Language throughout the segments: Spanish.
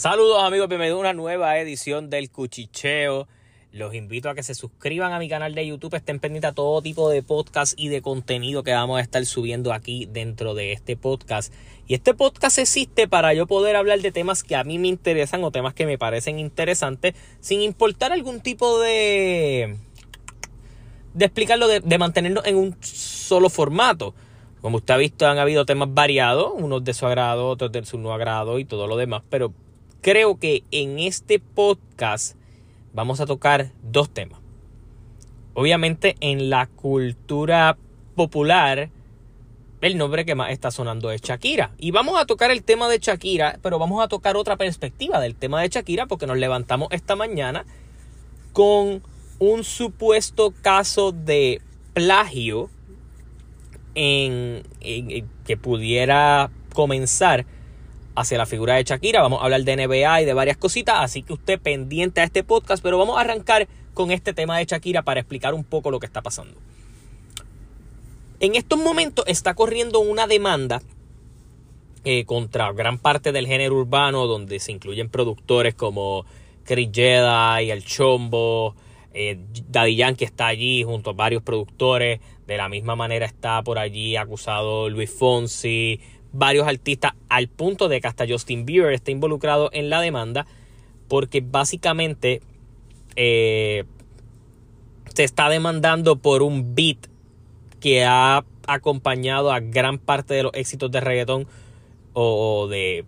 Saludos amigos, bienvenidos a una nueva edición del Cuchicheo. Los invito a que se suscriban a mi canal de YouTube, estén pendientes a todo tipo de podcast y de contenido que vamos a estar subiendo aquí dentro de este podcast. Y este podcast existe para yo poder hablar de temas que a mí me interesan o temas que me parecen interesantes, sin importar algún tipo de... de explicarlo, de, de mantenernos en un solo formato. Como usted ha visto, han habido temas variados, unos de su agrado, otros de su no agrado y todo lo demás, pero creo que en este podcast vamos a tocar dos temas. Obviamente en la cultura popular, el nombre que más está sonando es Shakira. Y vamos a tocar el tema de Shakira, pero vamos a tocar otra perspectiva del tema de Shakira porque nos levantamos esta mañana con un supuesto caso de plagio en, que pudiera comenzar hacia la figura de Shakira. Vamos a hablar de NBA y de varias cositas, así que usted pendiente a este podcast, pero vamos a arrancar con este tema de Shakira para explicar un poco lo que está pasando. En estos momentos está corriendo una demanda eh, contra gran parte del género urbano, donde se incluyen productores como Chris y El Chombo, eh, Daddy Yankee está allí junto a varios productores. De la misma manera está por allí acusado Luis Fonsi, varios artistas, al punto de que hasta Justin Bieber está involucrado en la demanda, porque básicamente eh, se está demandando por un beat que ha acompañado a gran parte de los éxitos de reggaetón o de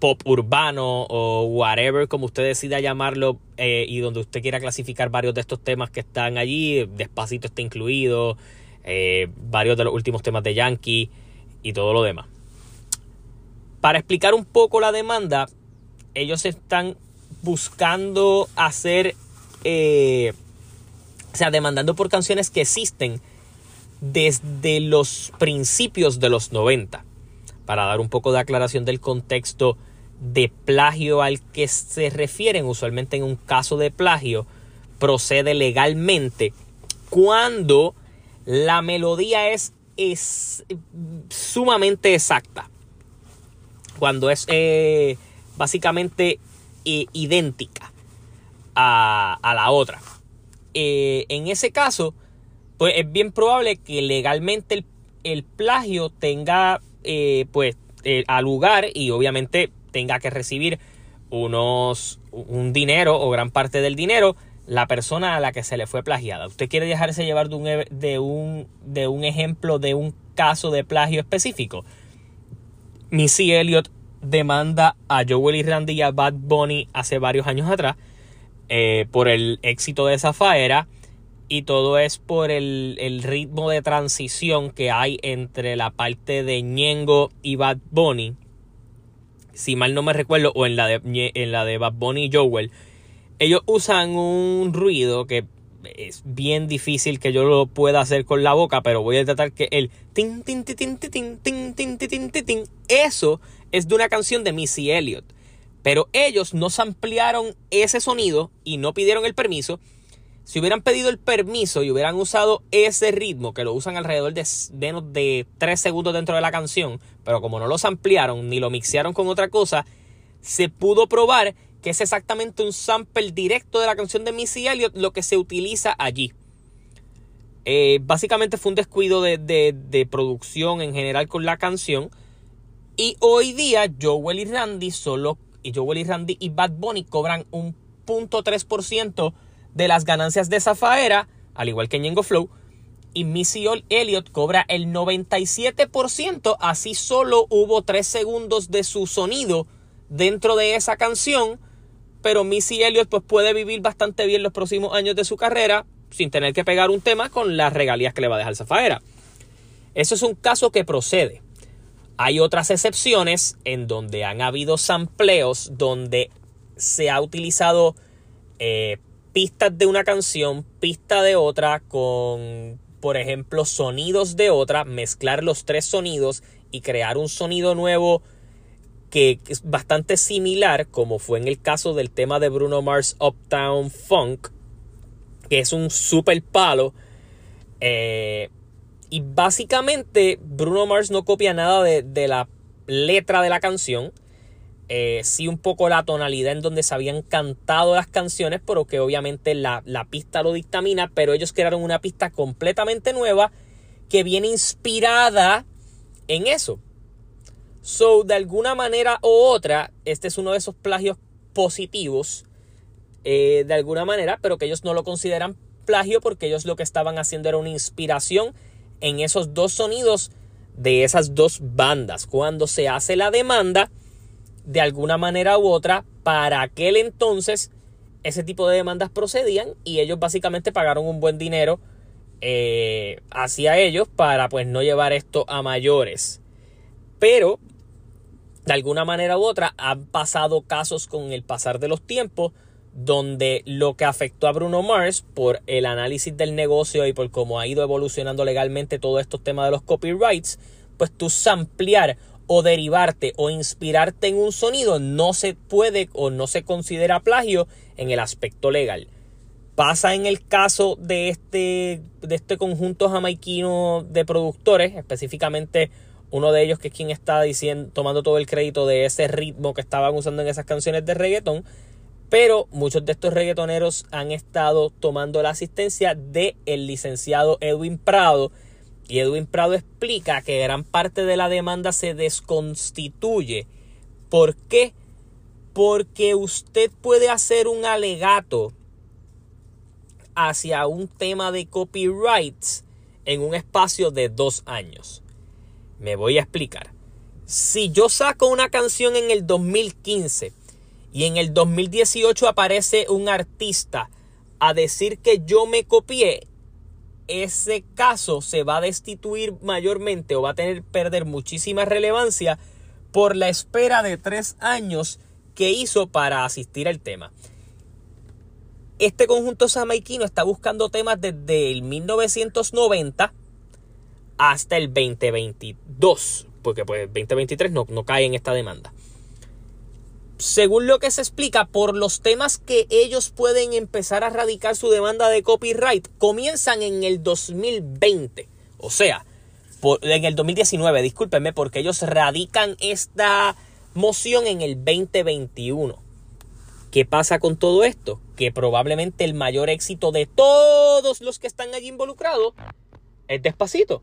pop urbano o whatever como usted decida llamarlo eh, y donde usted quiera clasificar varios de estos temas que están allí, despacito está incluido, eh, varios de los últimos temas de Yankee y todo lo demás. Para explicar un poco la demanda, ellos están buscando hacer, eh, o sea, demandando por canciones que existen desde los principios de los 90. Para dar un poco de aclaración del contexto de plagio al que se refieren, usualmente en un caso de plagio, procede legalmente cuando la melodía es, es sumamente exacta cuando es eh, básicamente eh, idéntica a, la otra. Eh, en ese caso, pues es bien probable que legalmente el, plagio tenga pues al lugar y obviamente tenga que recibir unos un dinero o gran parte del dinero la persona a la que se le fue plagiada. ¿Usted quiere dejarse llevar de un, de un, de un ejemplo de un caso de plagio específico? Missy Elliott demanda a Joel y Randy y a Bad Bunny hace varios años atrás eh, por el éxito de esa faera y todo es por el, ritmo de transición que hay entre la parte de Ñengo y Bad Bunny. Si mal no me recuerdo, o en la de, en la de Bad Bunny y Joel, ellos usan un ruido que es bien difícil que yo lo pueda hacer con la boca, pero voy a tratar que el tin tin tin tin tin tin tin tin tin eso es de una canción de Missy Elliott. Pero ellos no ampliaron ese sonido y no pidieron el permiso. Si hubieran pedido el permiso y hubieran usado ese ritmo, que lo usan alrededor de menos de 3 segundos dentro de la canción, pero como no los ampliaron ni lo mixearon con otra cosa, se pudo probar que es exactamente un sample directo de la canción de Missy Elliott lo que se utiliza allí. Eh, básicamente fue un descuido de, producción en general con la canción. Y hoy día Joel y Randy solo y Joel y Randy y Bad Bunny cobran un .3% de las ganancias de Zafaera, al igual que Ñengo Flow. Y Missy Elliott cobra el 97%, así solo hubo 3 segundos de su sonido dentro de esa canción pero Missy Elliott pues puede vivir bastante bien los próximos años de su carrera sin tener que pegar un tema con las regalías que le va a dejar Zafaera. Eso es un caso que procede. Hay otras excepciones en donde han habido sampleos donde se ha utilizado eh, pistas de una canción, pista de otra, con, por ejemplo, sonidos de otra, mezclar los tres sonidos y crear un sonido nuevo que es bastante similar, como fue en el caso del tema de Bruno Mars Uptown Funk, que es un super palo. Eh, y básicamente Bruno Mars no copia nada de, la letra de la canción. Eh, sí un poco la tonalidad en donde se habían cantado las canciones, pero que obviamente la, la pista lo dictamina, pero ellos crearon una pista completamente nueva que viene inspirada en eso. So, de alguna manera u otra, este es uno de esos plagios positivos, eh, de alguna manera, pero que ellos no lo consideran plagio porque ellos lo que estaban haciendo era una inspiración en esos dos sonidos de esas dos bandas. Cuando se hace la demanda, de alguna manera u otra, para aquel entonces, ese tipo de demandas procedían y ellos básicamente pagaron un buen dinero eh, hacia ellos para pues no llevar esto a mayores. Pero de alguna manera u otra han pasado casos con el pasar de los tiempos donde lo que afectó a Bruno Mars por el análisis del negocio y por cómo ha ido evolucionando legalmente todos estos temas de los copyrights, pues tú ampliar o derivarte o inspirarte en un sonido no se puede o no se considera plagio en el aspecto legal. Pasa en el caso de este, de este conjunto jamaiquino de productores, específicamente uno de ellos que es quien está diciendo, tomando todo el crédito de ese ritmo que estaban usando en esas canciones de reggaeton. Pero muchos de estos reggaetoneros han estado tomando la asistencia del el licenciado Edwin Prado. Y Edwin Prado explica que gran parte de la demanda se desconstituye. ¿Por qué? Porque usted puede hacer un alegato hacia un tema de copyrights en un espacio de dos años. Me voy a explicar. Si yo saco una canción en el 2015 y en el 2018 aparece un artista a decir que yo me copié, ese caso se va a destituir mayormente o va a tener perder muchísima relevancia por la espera de tres años que hizo para asistir al tema. Este conjunto samaiquino está buscando temas desde el 1990 hasta el 2022, porque pues 2023 no, no cae en esta demanda. Según lo que se explica, por los temas que ellos pueden empezar a radicar su demanda de copyright, comienzan en el 2020. O sea, en el 2019, discúlpenme, porque ellos radican esta moción en el 2021. ¿Qué pasa con todo esto? Que probablemente el mayor éxito de todos los que están allí involucrados es despacito.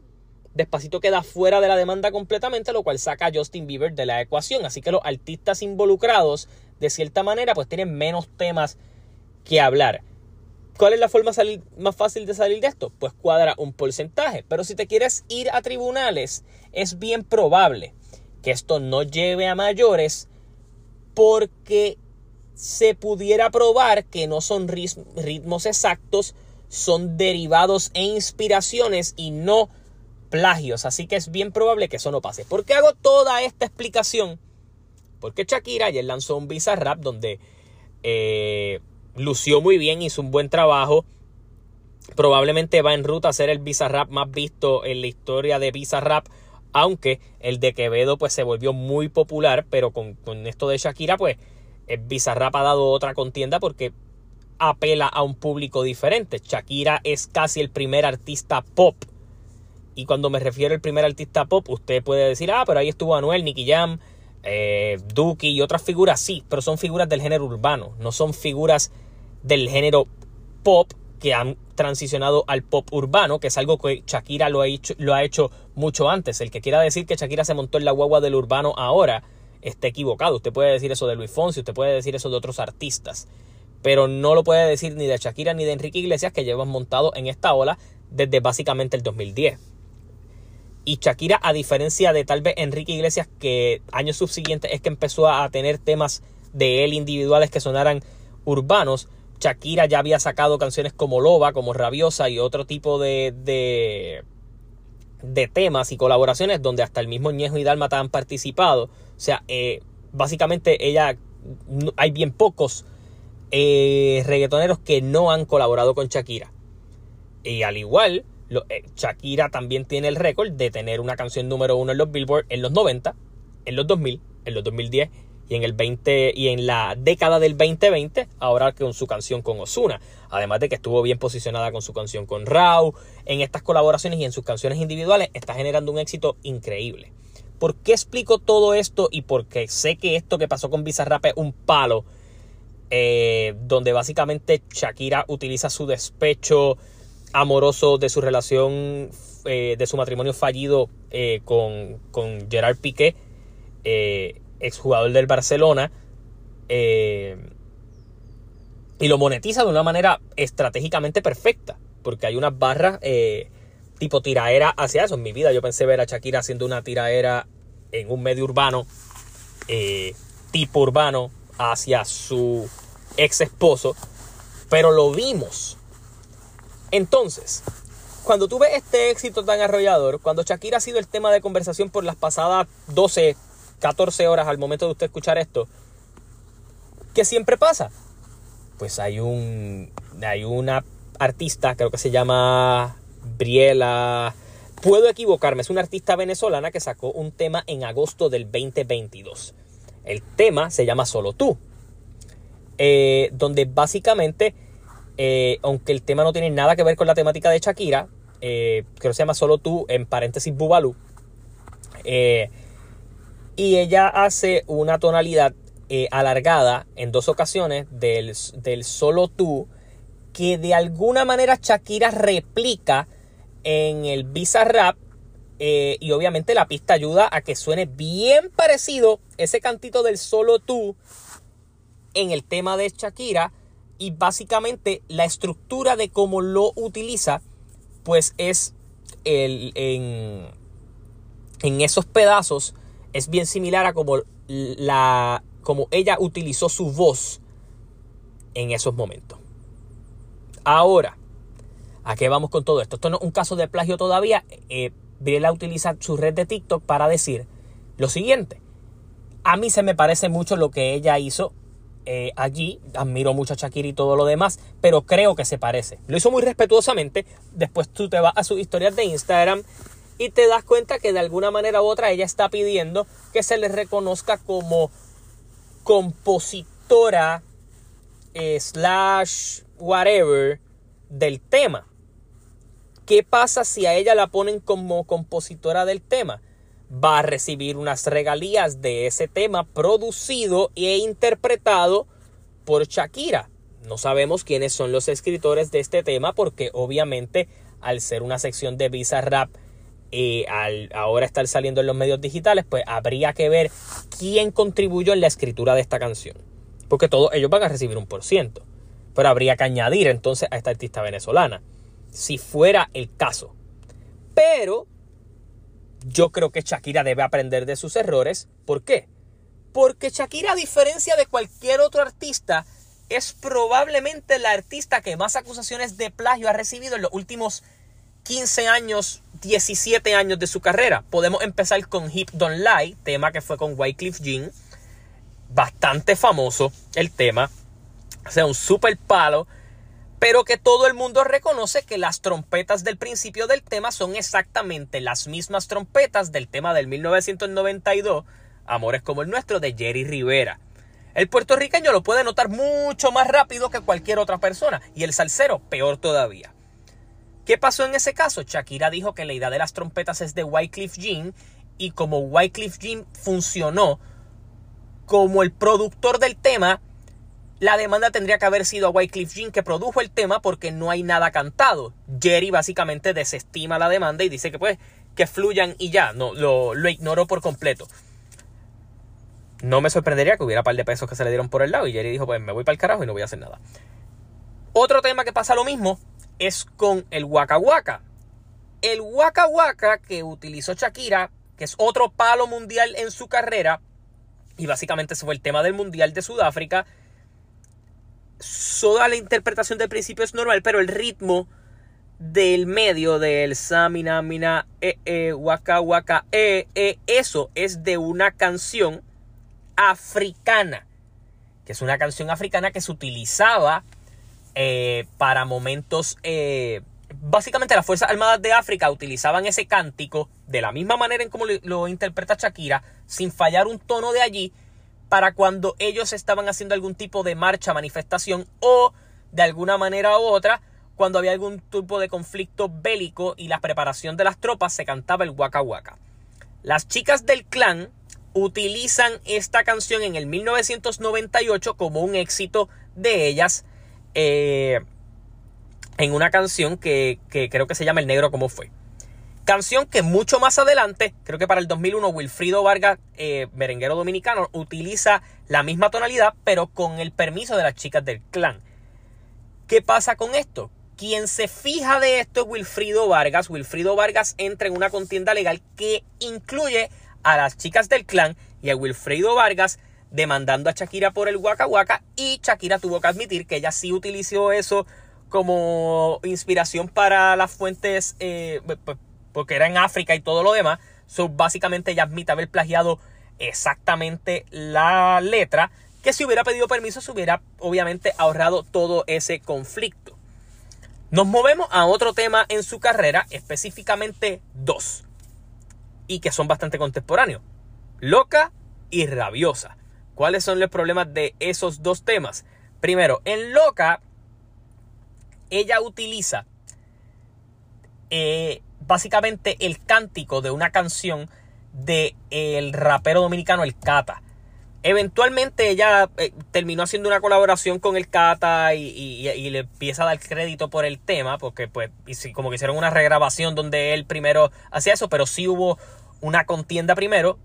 Despacito queda fuera de la demanda completamente, lo cual saca a Justin Bieber de la ecuación. Así que los artistas involucrados, de cierta manera, pues tienen menos temas que hablar. ¿Cuál es la forma más fácil de salir de esto? Pues cuadra un porcentaje. Pero si te quieres ir a tribunales, es bien probable que esto no lleve a mayores porque se pudiera probar que no son ritmos exactos, son derivados e inspiraciones y no plagios, así que es bien probable que eso no pase. ¿Por qué hago toda esta explicación? Porque Shakira ayer lanzó un Bizarrap donde eh, lució muy bien, hizo un buen trabajo. Probablemente va en ruta a ser el Bizarrap más visto en la historia de Bizarrap. Aunque el de Quevedo pues se volvió muy popular. Pero con, esto de Shakira pues el Bizarrap ha dado otra contienda porque apela a un público diferente. Shakira es casi el primer artista pop y cuando me refiero al primer artista pop, usted puede decir, ah, pero ahí estuvo Anuel, Nicky Jam, eh, Duki y otras figuras, sí, pero son figuras del género urbano, no son figuras del género pop que han transicionado al pop urbano, que es algo que Shakira lo ha hecho, lo ha hecho mucho antes. El que quiera decir que Shakira se montó en la guagua del urbano ahora está equivocado. Usted puede decir eso de Luis Fonsi, usted puede decir eso de otros artistas, pero no lo puede decir ni de Shakira ni de Enrique Iglesias que llevan montado en esta ola desde básicamente el 2010. Y Shakira, a diferencia de tal vez Enrique Iglesias, que años subsiguientes es que empezó a tener temas de él individuales que sonaran urbanos, Shakira ya había sacado canciones como Loba, como Rabiosa y otro tipo de, de, temas y colaboraciones donde hasta el mismo Ñejo y Dalmata han participado. O sea, eh, básicamente ella, hay bien pocos eh, reggaetoneros que no han colaborado con Shakira. Y al igual, eh, Shakira también tiene el récord de tener una canción número uno en los Billboard en los 90, en los 2000, en los 2010 y en el 20 y en la década del 2020, ahora con su canción con Osuna. Además de que estuvo bien posicionada con su canción con Rau, en estas colaboraciones y en sus canciones individuales está generando un éxito increíble. ¿Por qué explico todo esto? Y porque sé que esto que pasó con Bizarrap es un palo. Eh, donde básicamente Shakira utiliza su despecho amoroso de su relación, eh, de su matrimonio fallido eh, con, con, Gerard Piqué, exjugador del Barcelona, y lo monetiza de una manera estratégicamente perfecta, porque hay unas barras tipo tiraera hacia eso. En mi vida yo pensé ver a Shakira haciendo una tiraera en un medio urbano, eh, tipo urbano, hacia su ex esposo, pero lo vimos. Entonces, cuando tuve este éxito tan arrollador, cuando Shakira ha sido el tema de conversación por las pasadas 12, 14 horas al momento de usted escuchar esto, ¿qué siempre pasa? Pues hay un hay una artista, creo que se llama Briela. Puedo equivocarme, es una artista venezolana que sacó un tema en agosto del 2022. El tema se llama Solo tú. Eh, donde básicamente, eh, aunque el tema no tiene nada que ver con la temática de Shakira, eh, creo que se llama Solo tú, en paréntesis Bubalú. y ella hace una tonalidad alargada en dos ocasiones del, del Solo tú, que de alguna manera Shakira replica en el Bizarrap. Eh, y obviamente la pista ayuda a que suene bien parecido ese cantito del solo tú en el tema de Shakira. Y básicamente la estructura de cómo lo utiliza, pues es el, en, en esos pedazos, es bien similar a como, la, ella utilizó su voz en esos momentos. Ahora, ¿A qué vamos con todo esto? Esto no es un caso de plagio todavía. Eh, utiliza su red de TikTok para decir lo siguiente. A mí se me parece mucho lo que ella hizo eh, allí. Admiro mucho a Shakira y todo lo demás, pero creo que se parece. Lo hizo muy respetuosamente. Después tú te vas a sus historias de Instagram y te das cuenta que de alguna manera u otra ella está pidiendo que se le reconozca como compositora eh, slash whatever del tema. ¿Qué pasa si a ella la ponen como compositora del tema? Va a recibir unas regalías de ese tema producido e interpretado por Shakira. No sabemos quiénes son los escritores de este tema porque obviamente al ser una sección de Visa Rap y eh, al ahora estar saliendo en los medios digitales, pues habría que ver quién contribuyó en la escritura de esta canción. Porque todos ellos van a recibir un por ciento. Pero habría que añadir entonces a esta artista venezolana si fuera el caso. Pero yo creo que Shakira debe aprender de sus errores. ¿Por qué? Porque Shakira, a diferencia de cualquier otro artista, es probablemente la artista que más acusaciones de plagio ha recibido en los últimos 15 años, 17 años de su carrera. Podemos empezar con Hip Don't Lie, tema que fue con Wycliffe Jean. Bastante famoso el tema. O sea, un super palo pero que todo el mundo reconoce que las trompetas del principio del tema son exactamente las mismas trompetas del tema del 1992, Amores como el nuestro, de Jerry Rivera. El puertorriqueño lo puede notar mucho más rápido que cualquier otra persona y el salsero peor todavía. ¿Qué pasó en ese caso? Shakira dijo que la idea de las trompetas es de Wycliffe Jean y como Wycliffe Jean funcionó como el productor del tema, la demanda tendría que haber sido a Wycliffe Jean que produjo el tema porque no hay nada cantado. Jerry básicamente desestima la demanda y dice que pues que fluyan y ya, no, lo, lo ignoró por completo. No me sorprendería que hubiera un par de pesos que se le dieron por el lado y Jerry dijo pues me voy para el carajo y no voy a hacer nada. Otro tema que pasa lo mismo es con el Waka Waka. El Waka Waka que utilizó Shakira, que es otro palo mundial en su carrera, y básicamente fue el tema del Mundial de Sudáfrica, toda la interpretación del principio es normal, pero el ritmo del medio del samina mina e e waka waka e e eso es de una canción africana que es una canción africana que se utilizaba eh, para momentos eh, básicamente las fuerzas armadas de África utilizaban ese cántico de la misma manera en como lo interpreta Shakira sin fallar un tono de allí para cuando ellos estaban haciendo algún tipo de marcha, manifestación o de alguna manera u otra, cuando había algún tipo de conflicto bélico y la preparación de las tropas, se cantaba el Waka Waka. Las chicas del clan utilizan esta canción en el 1998 como un éxito de ellas eh, en una canción que, creo que se llama El Negro como fue. Canción que mucho más adelante, creo que para el 2001, Wilfrido Vargas, eh, merenguero dominicano, utiliza la misma tonalidad, pero con el permiso de las chicas del clan. ¿Qué pasa con esto? Quien se fija de esto es Wilfrido Vargas. Wilfrido Vargas entra en una contienda legal que incluye a las chicas del clan y a Wilfrido Vargas demandando a Shakira por el Waka Waka y Shakira tuvo que admitir que ella sí utilizó eso como inspiración para las fuentes eh, porque era en África y todo lo demás. So, básicamente ella admite haber plagiado exactamente la letra que si hubiera pedido permiso se hubiera obviamente ahorrado todo ese conflicto. Nos movemos a otro tema en su carrera, específicamente dos, y que son bastante contemporáneos. Loca y rabiosa. ¿Cuáles son los problemas de esos dos temas? Primero, en Loca, ella utiliza eh, básicamente el cántico de una canción del el rapero dominicano El Cata. Eventualmente ella eh, terminó haciendo una colaboración con el Cata y, le empieza a dar crédito por el tema, porque pues como que hicieron una regrabación donde él primero hacía eso, pero sí hubo una contienda primero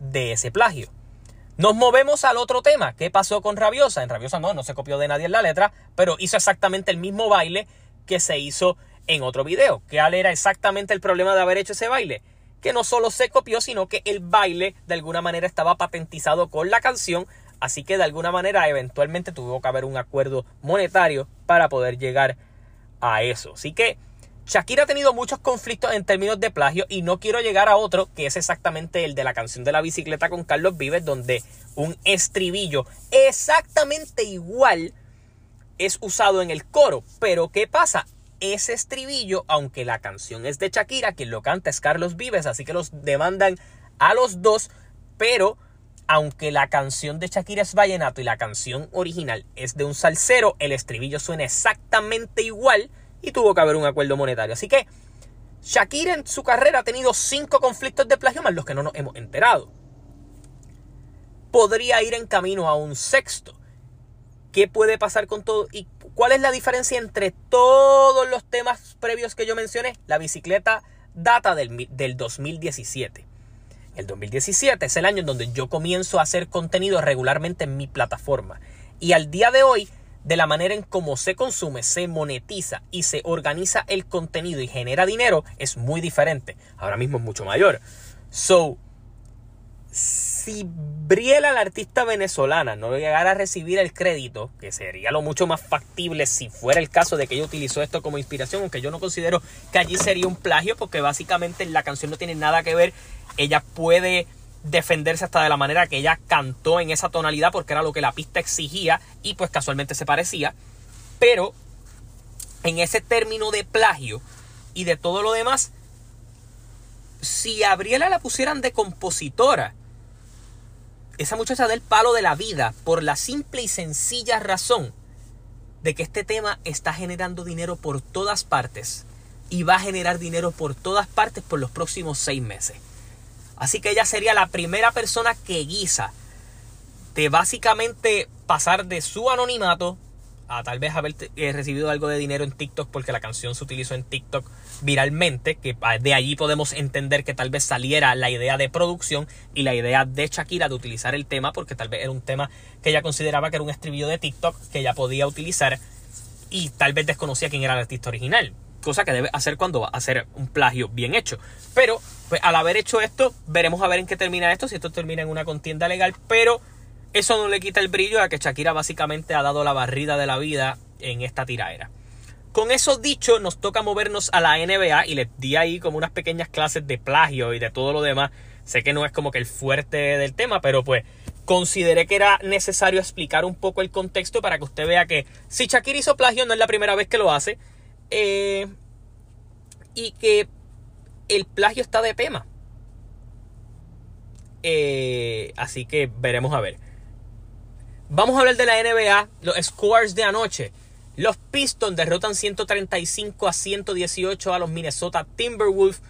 de ese plagio. Nos movemos al otro tema. ¿Qué pasó con Rabiosa? En Rabiosa no, no se copió de nadie en la letra, pero hizo exactamente el mismo baile que se hizo en otro video. ¿Cuál era exactamente el problema de haber hecho ese baile? que no solo se copió, sino que el baile de alguna manera estaba patentizado con la canción, así que de alguna manera eventualmente tuvo que haber un acuerdo monetario para poder llegar a eso. Así que Shakira ha tenido muchos conflictos en términos de plagio y no quiero llegar a otro que es exactamente el de la canción de la bicicleta con Carlos Vives, donde un estribillo exactamente igual es usado en el coro. Pero ¿qué pasa? Ese estribillo, aunque la canción es de Shakira, quien lo canta es Carlos Vives, así que los demandan a los dos, pero aunque la canción de Shakira es vallenato y la canción original es de un salsero, el estribillo suena exactamente igual y tuvo que haber un acuerdo monetario. Así que Shakira en su carrera ha tenido cinco conflictos de plagio más los que no nos hemos enterado. Podría ir en camino a un sexto. ¿Qué puede pasar con todo? ¿Y cuál es la diferencia entre todos los temas previos que yo mencioné? La bicicleta data del, del 2017. El 2017 es el año en donde yo comienzo a hacer contenido regularmente en mi plataforma. Y al día de hoy, de la manera en cómo se consume, se monetiza y se organiza el contenido y genera dinero, es muy diferente. Ahora mismo es mucho mayor. So, si Briela, la artista venezolana, no llegara a recibir el crédito, que sería lo mucho más factible si fuera el caso de que ella utilizó esto como inspiración, aunque yo no considero que allí sería un plagio, porque básicamente la canción no tiene nada que ver, ella puede defenderse hasta de la manera que ella cantó en esa tonalidad, porque era lo que la pista exigía y pues casualmente se parecía, pero en ese término de plagio y de todo lo demás, si a Briela la pusieran de compositora, esa muchacha da el palo de la vida por la simple y sencilla razón de que este tema está generando dinero por todas partes y va a generar dinero por todas partes por los próximos seis meses. Así que ella sería la primera persona que guisa de básicamente pasar de su anonimato a tal vez haber eh, recibido algo de dinero en TikTok porque la canción se utilizó en TikTok viralmente, que de allí podemos entender que tal vez saliera la idea de producción y la idea de Shakira de utilizar el tema porque tal vez era un tema que ella consideraba que era un estribillo de TikTok que ella podía utilizar y tal vez desconocía quién era el artista original. Cosa que debe hacer cuando va a hacer un plagio bien hecho. Pero pues, al haber hecho esto, veremos a ver en qué termina esto, si esto termina en una contienda legal, pero eso no le quita el brillo a que Shakira básicamente ha dado la barrida de la vida en esta tiraera. Con eso dicho, nos toca movernos a la NBA y les di ahí como unas pequeñas clases de plagio y de todo lo demás. Sé que no es como que el fuerte del tema, pero pues consideré que era necesario explicar un poco el contexto para que usted vea que si Shakira hizo plagio no es la primera vez que lo hace. Eh, y que el plagio está de tema. Eh, así que veremos a ver. Vamos a hablar de la NBA, los scores de anoche. Los Pistons derrotan 135 a 118 a los Minnesota Timberwolves.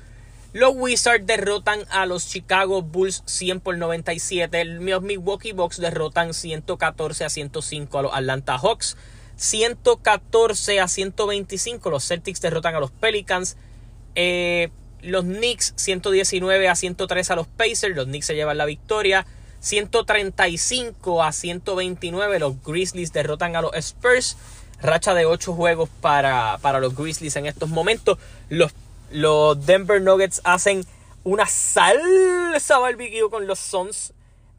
Los Wizards derrotan a los Chicago Bulls 100 por 97. Los Milwaukee Bucks derrotan 114 a 105 a los Atlanta Hawks. 114 a 125 los Celtics derrotan a los Pelicans. Eh, los Knicks 119 a 103 a los Pacers. Los Knicks se llevan la victoria. 135 a 129 los Grizzlies derrotan a los Spurs. Racha de 8 juegos para, para los Grizzlies en estos momentos. Los los Denver Nuggets hacen una salsa barbecue con los Suns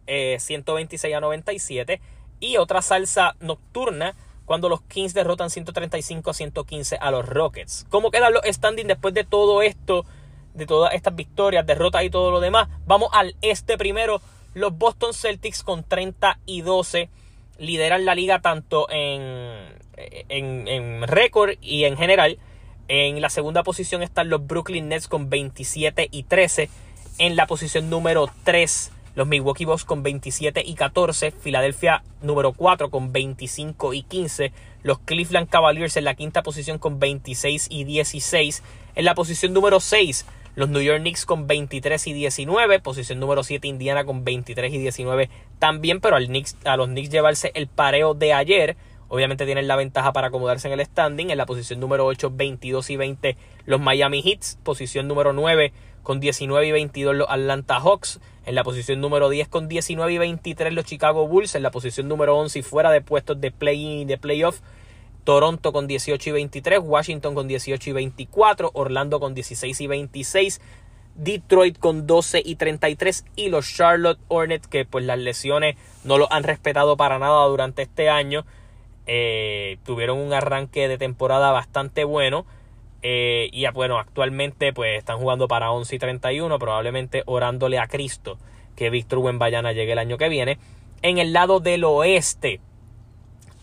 126 eh, a 97 y otra salsa nocturna cuando los Kings derrotan 135 a 115 a los Rockets. ¿Cómo quedan los standings después de todo esto, de todas estas victorias, derrotas y todo lo demás? Vamos al este primero. Los Boston Celtics con 30 y 12 lideran la liga tanto en, en, en récord y en general. En la segunda posición están los Brooklyn Nets con 27 y 13. En la posición número 3, los Milwaukee Bucks con 27 y 14. Filadelfia número 4 con 25 y 15. Los Cleveland Cavaliers en la quinta posición con 26 y 16. En la posición número 6, los New York Knicks con 23 y 19. Posición número 7, Indiana con 23 y 19 también. Pero al Knicks, a los Knicks llevarse el pareo de ayer Obviamente tienen la ventaja para acomodarse en el standing. En la posición número 8, 22 y 20 los Miami Heats. Posición número 9 con 19 y 22 los Atlanta Hawks. En la posición número 10 con 19 y 23 los Chicago Bulls. En la posición número 11 y fuera de puestos de play-in y de playoff. Toronto con 18 y 23, Washington con 18 y 24, Orlando con 16 y 26, Detroit con 12 y 33 y los Charlotte Hornets que pues las lesiones no lo han respetado para nada durante este año. Eh, tuvieron un arranque de temporada bastante bueno. Eh, y bueno, actualmente pues están jugando para 11 y 31, probablemente orándole a Cristo que Víctor Wembanyama llegue el año que viene. En el lado del oeste,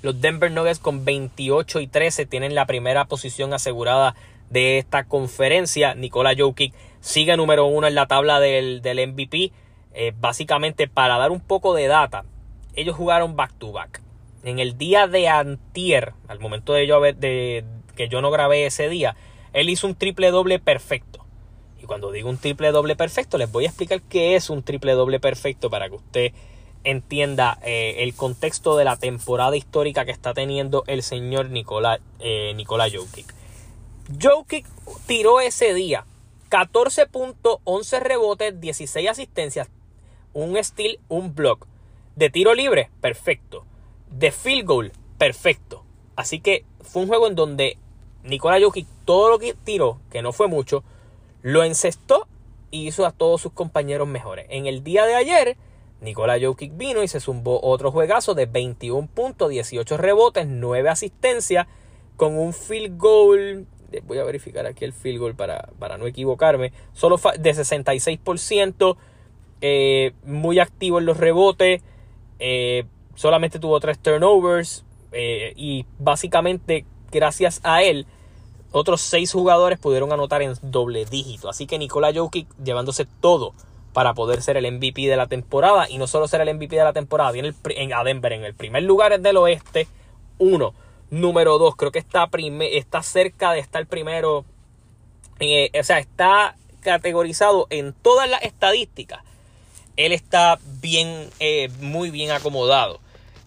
los Denver Nuggets con 28 y 13 tienen la primera posición asegurada de esta conferencia. Nikola Jokic sigue número uno en la tabla del, MVP. Eh, básicamente para dar un poco de data, ellos jugaron back to back en el día de antier, al momento de, yo, de que yo no grabé ese día, él hizo un triple doble perfecto. Y cuando digo un triple doble perfecto, les voy a explicar qué es un triple doble perfecto para que usted entienda eh, el contexto de la temporada histórica que está teniendo el señor Nicolás eh, Nicolás Jokic. Jokic tiró ese día 14 puntos, 11 rebotes, 16 asistencias, un steal, un block. De tiro libre, perfecto de field goal, perfecto. Así que fue un juego en donde Nikola Jokic todo lo que tiró, que no fue mucho, lo encestó y hizo a todos sus compañeros mejores. En el día de ayer, Nikola Jokic vino y se zumbó otro juegazo de 21 puntos, 18 rebotes, 9 asistencias, con un field goal. Voy a verificar aquí el field goal para, para no equivocarme. Solo de 66%. Eh, muy activo en los rebotes. Eh, solamente tuvo tres turnovers eh, y básicamente gracias a él otros seis jugadores pudieron anotar en doble dígito. Así que Nikola Jokic llevándose todo para poder ser el MVP de la temporada y no solo ser el MVP de la temporada, viene en, a Denver en el primer lugar del oeste, uno. Número dos, creo que está, está cerca de estar primero, eh, o sea, está categorizado en todas las estadísticas. Él está bien, eh, muy bien acomodado.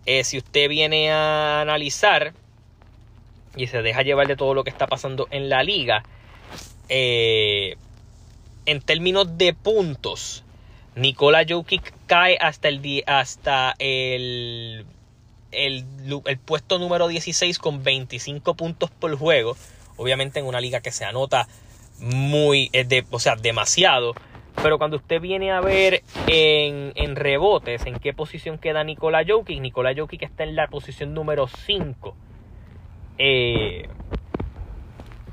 Eh, si usted viene a analizar y se deja llevar de todo lo que está pasando en la liga, en términos de puntos, Nikola Jokic cae hasta el, hasta el, el, puesto número 16 con 25 puntos por juego. Obviamente en una liga que se anota muy, de, o sea, demasiado. Pero cuando usted viene a ver en, rebotes, en qué posición queda Nikola Jokic, Nikola Jokic está en la posición número 5. Eh,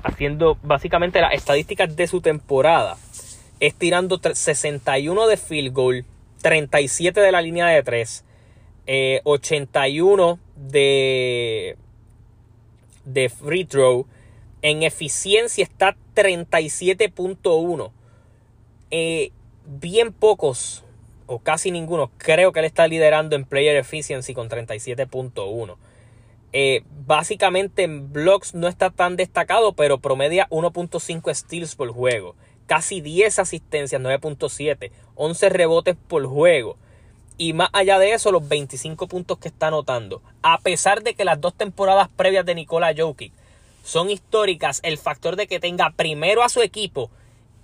haciendo básicamente las estadísticas de su temporada. Es tirando 61 de field goal, 37 de la línea de 3, 81 eh, de, de free throw. En eficiencia está 37.1 eh, bien pocos o casi ninguno creo que él está liderando en player efficiency con 37.1. Eh, básicamente en blocks no está tan destacado, pero promedia 1.5 steals por juego. casi 10 asistencias, 9.7, 11 rebotes por juego. Y más allá de eso, los 25 puntos que está anotando. A pesar de que las dos temporadas previas de Nikola Jokic son históricas, el factor de que tenga primero a su equipo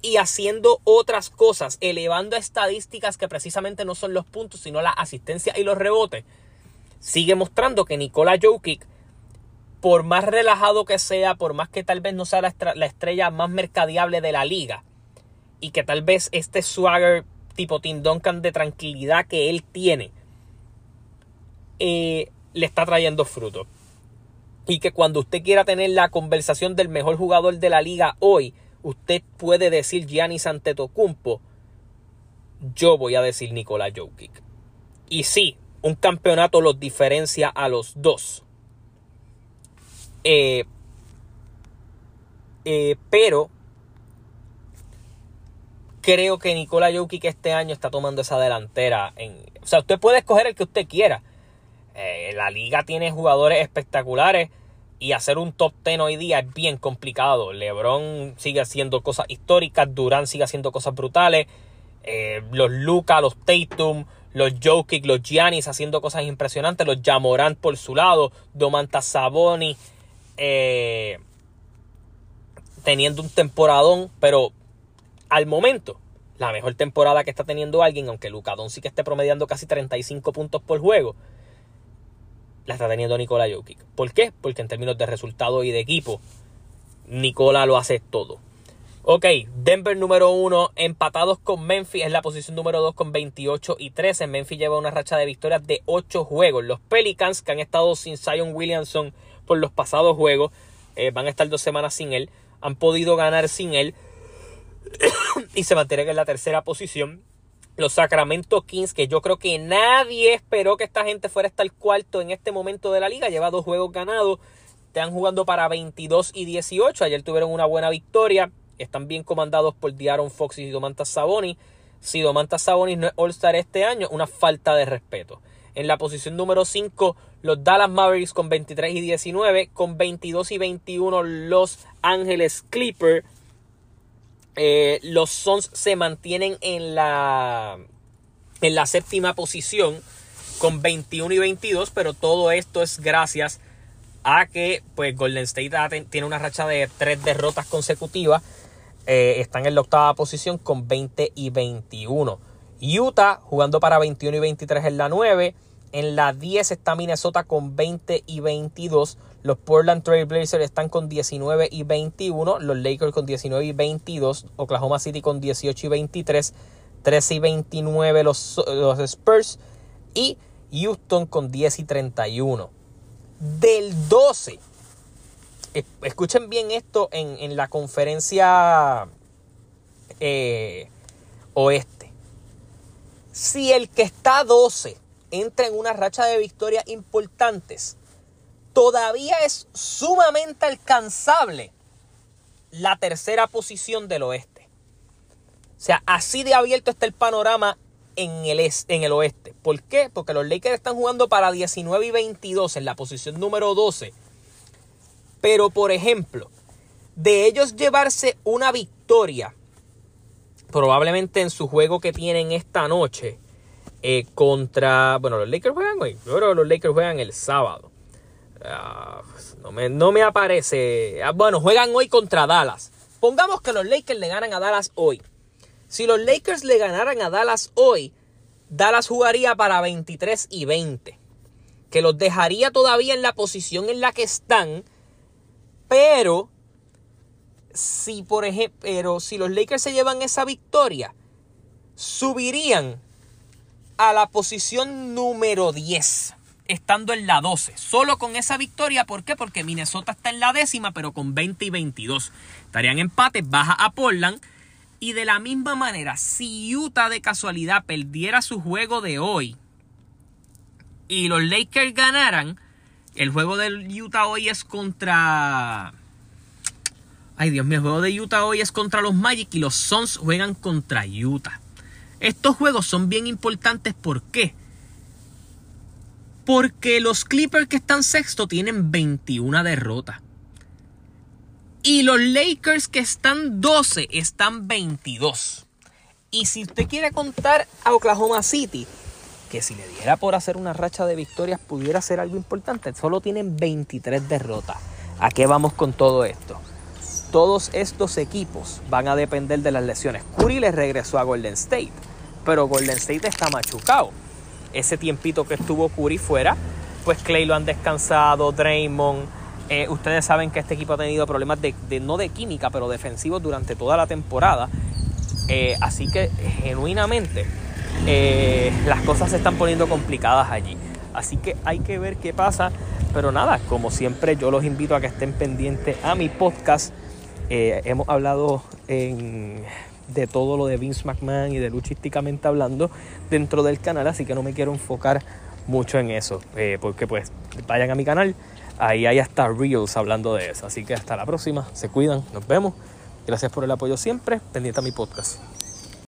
y haciendo otras cosas, elevando estadísticas que precisamente no son los puntos, sino la asistencia y los rebotes, sigue mostrando que Nikola Jokic, por más relajado que sea, por más que tal vez no sea la, estrella más mercadiable de la liga, y que tal vez este swagger tipo Tim Duncan de tranquilidad que él tiene, eh, le está trayendo fruto. Y que cuando usted quiera tener la conversación del mejor jugador de la liga hoy, usted puede decir Giannis Antetokounmpo, yo voy a decir Nikola Jokic. Y sí, un campeonato los diferencia a los dos. Eh, eh, pero creo que Nikola Jokic este año está tomando esa delantera. En, o sea, usted puede escoger el que usted quiera. Eh, la liga tiene jugadores espectaculares y hacer un top 10 hoy día es bien complicado. LeBron sigue haciendo cosas históricas, Durant sigue haciendo cosas brutales, los Luca, los Tatum, los Jokic, los Giannis haciendo cosas impresionantes, los Jamorant por su lado, Domantas Saboni eh, teniendo un temporadón, pero al momento la mejor temporada que está teniendo alguien, aunque Luca sí que esté promediando casi 35 puntos por juego, la está teniendo Nikola Jokic. ¿Por qué? Porque en términos de resultado y de equipo, Nikola lo hace todo. Ok, Denver número uno, empatados con Memphis en la posición número 2 con 28 y 13. Memphis lleva una racha de victorias de 8 juegos. Los Pelicans, que han estado sin Zion Williamson por los pasados juegos, eh, van a estar dos semanas sin él, han podido ganar sin él y se mantienen en la tercera posición los Sacramento Kings, que yo creo que nadie esperó que esta gente fuera hasta el cuarto en este momento de la liga. Lleva dos juegos ganados. Están jugando para 22 y 18. Ayer tuvieron una buena victoria. Están bien comandados por Diaron Fox y Domantas Sabonis. Si Domantas Sabonis no es All-Star este año, una falta de respeto. En la posición número 5, los Dallas Mavericks con 23 y 19. Con 22 y 21, los Ángeles Clippers eh, los Suns se mantienen en la, en la séptima posición con 21 y 22, pero todo esto es gracias a que pues, Golden State tiene una racha de tres derrotas consecutivas. Eh, están en la octava posición con 20 y 21. Utah jugando para 21 y 23 en la 9. En la 10 está Minnesota con 20 y 22. Los Portland Trail Blazers están con 19 y 21. Los Lakers con 19 y 22. Oklahoma City con 18 y 23. 13 y 29 los, los Spurs. Y Houston con 10 y 31. Del 12. Escuchen bien esto en, la conferencia eh, oeste. Si el que está 12 entra en una racha de victorias importantes, todavía es sumamente alcanzable la tercera posición del oeste. O sea, así de abierto está el panorama en el, en el oeste. ¿Por qué? Porque los Lakers están jugando para 19 y 22 en la posición número 12. Pero, por ejemplo, de ellos llevarse una victoria, probablemente en su juego que tienen esta noche, eh, contra. Bueno, los Lakers juegan hoy. Yo los Lakers juegan el sábado. Ah, no, me, aparece. Ah, bueno, juegan hoy contra Dallas. Pongamos que los Lakers le ganan a Dallas hoy. Si los Lakers le ganaran a Dallas hoy, Dallas jugaría para 23 y 20. Que los dejaría todavía en la posición en la que están. Pero si por ejemplo, si los Lakers se llevan esa victoria, subirían a la posición número 10 estando en la 12. Solo con esa victoria, ¿por qué? Porque Minnesota está en la décima, pero con 20 y 22. Estarían empates, baja a Portland. Y de la misma manera, si Utah de casualidad perdiera su juego de hoy y los Lakers ganaran, el juego de Utah hoy es contra... Ay Dios mío, el juego de Utah hoy es contra los Magic y los Suns juegan contra Utah. Estos juegos son bien importantes, ¿por qué? Porque los Clippers que están sexto tienen 21 derrotas. Y los Lakers que están 12 están 22. Y si usted quiere contar a Oklahoma City, que si le diera por hacer una racha de victorias pudiera ser algo importante, solo tienen 23 derrotas. ¿A qué vamos con todo esto? Todos estos equipos van a depender de las lesiones. Curry le regresó a Golden State, pero Golden State está machucado. Ese tiempito que estuvo Curry fuera, pues Clay lo han descansado, Draymond. Eh, ustedes saben que este equipo ha tenido problemas de, no de química, pero defensivos durante toda la temporada. Eh, así que genuinamente eh, las cosas se están poniendo complicadas allí. Así que hay que ver qué pasa. Pero nada, como siempre yo los invito a que estén pendientes a mi podcast. hemos hablado de todo lo de Vince McMahon y de luchísticamente hablando dentro del canal, así que no me quiero enfocar mucho en eso, eh, porque pues vayan a mi canal, ahí hay hasta Reels hablando de eso. Así que hasta la próxima, se cuidan, nos vemos. Gracias por el apoyo siempre, pendiente a mi podcast.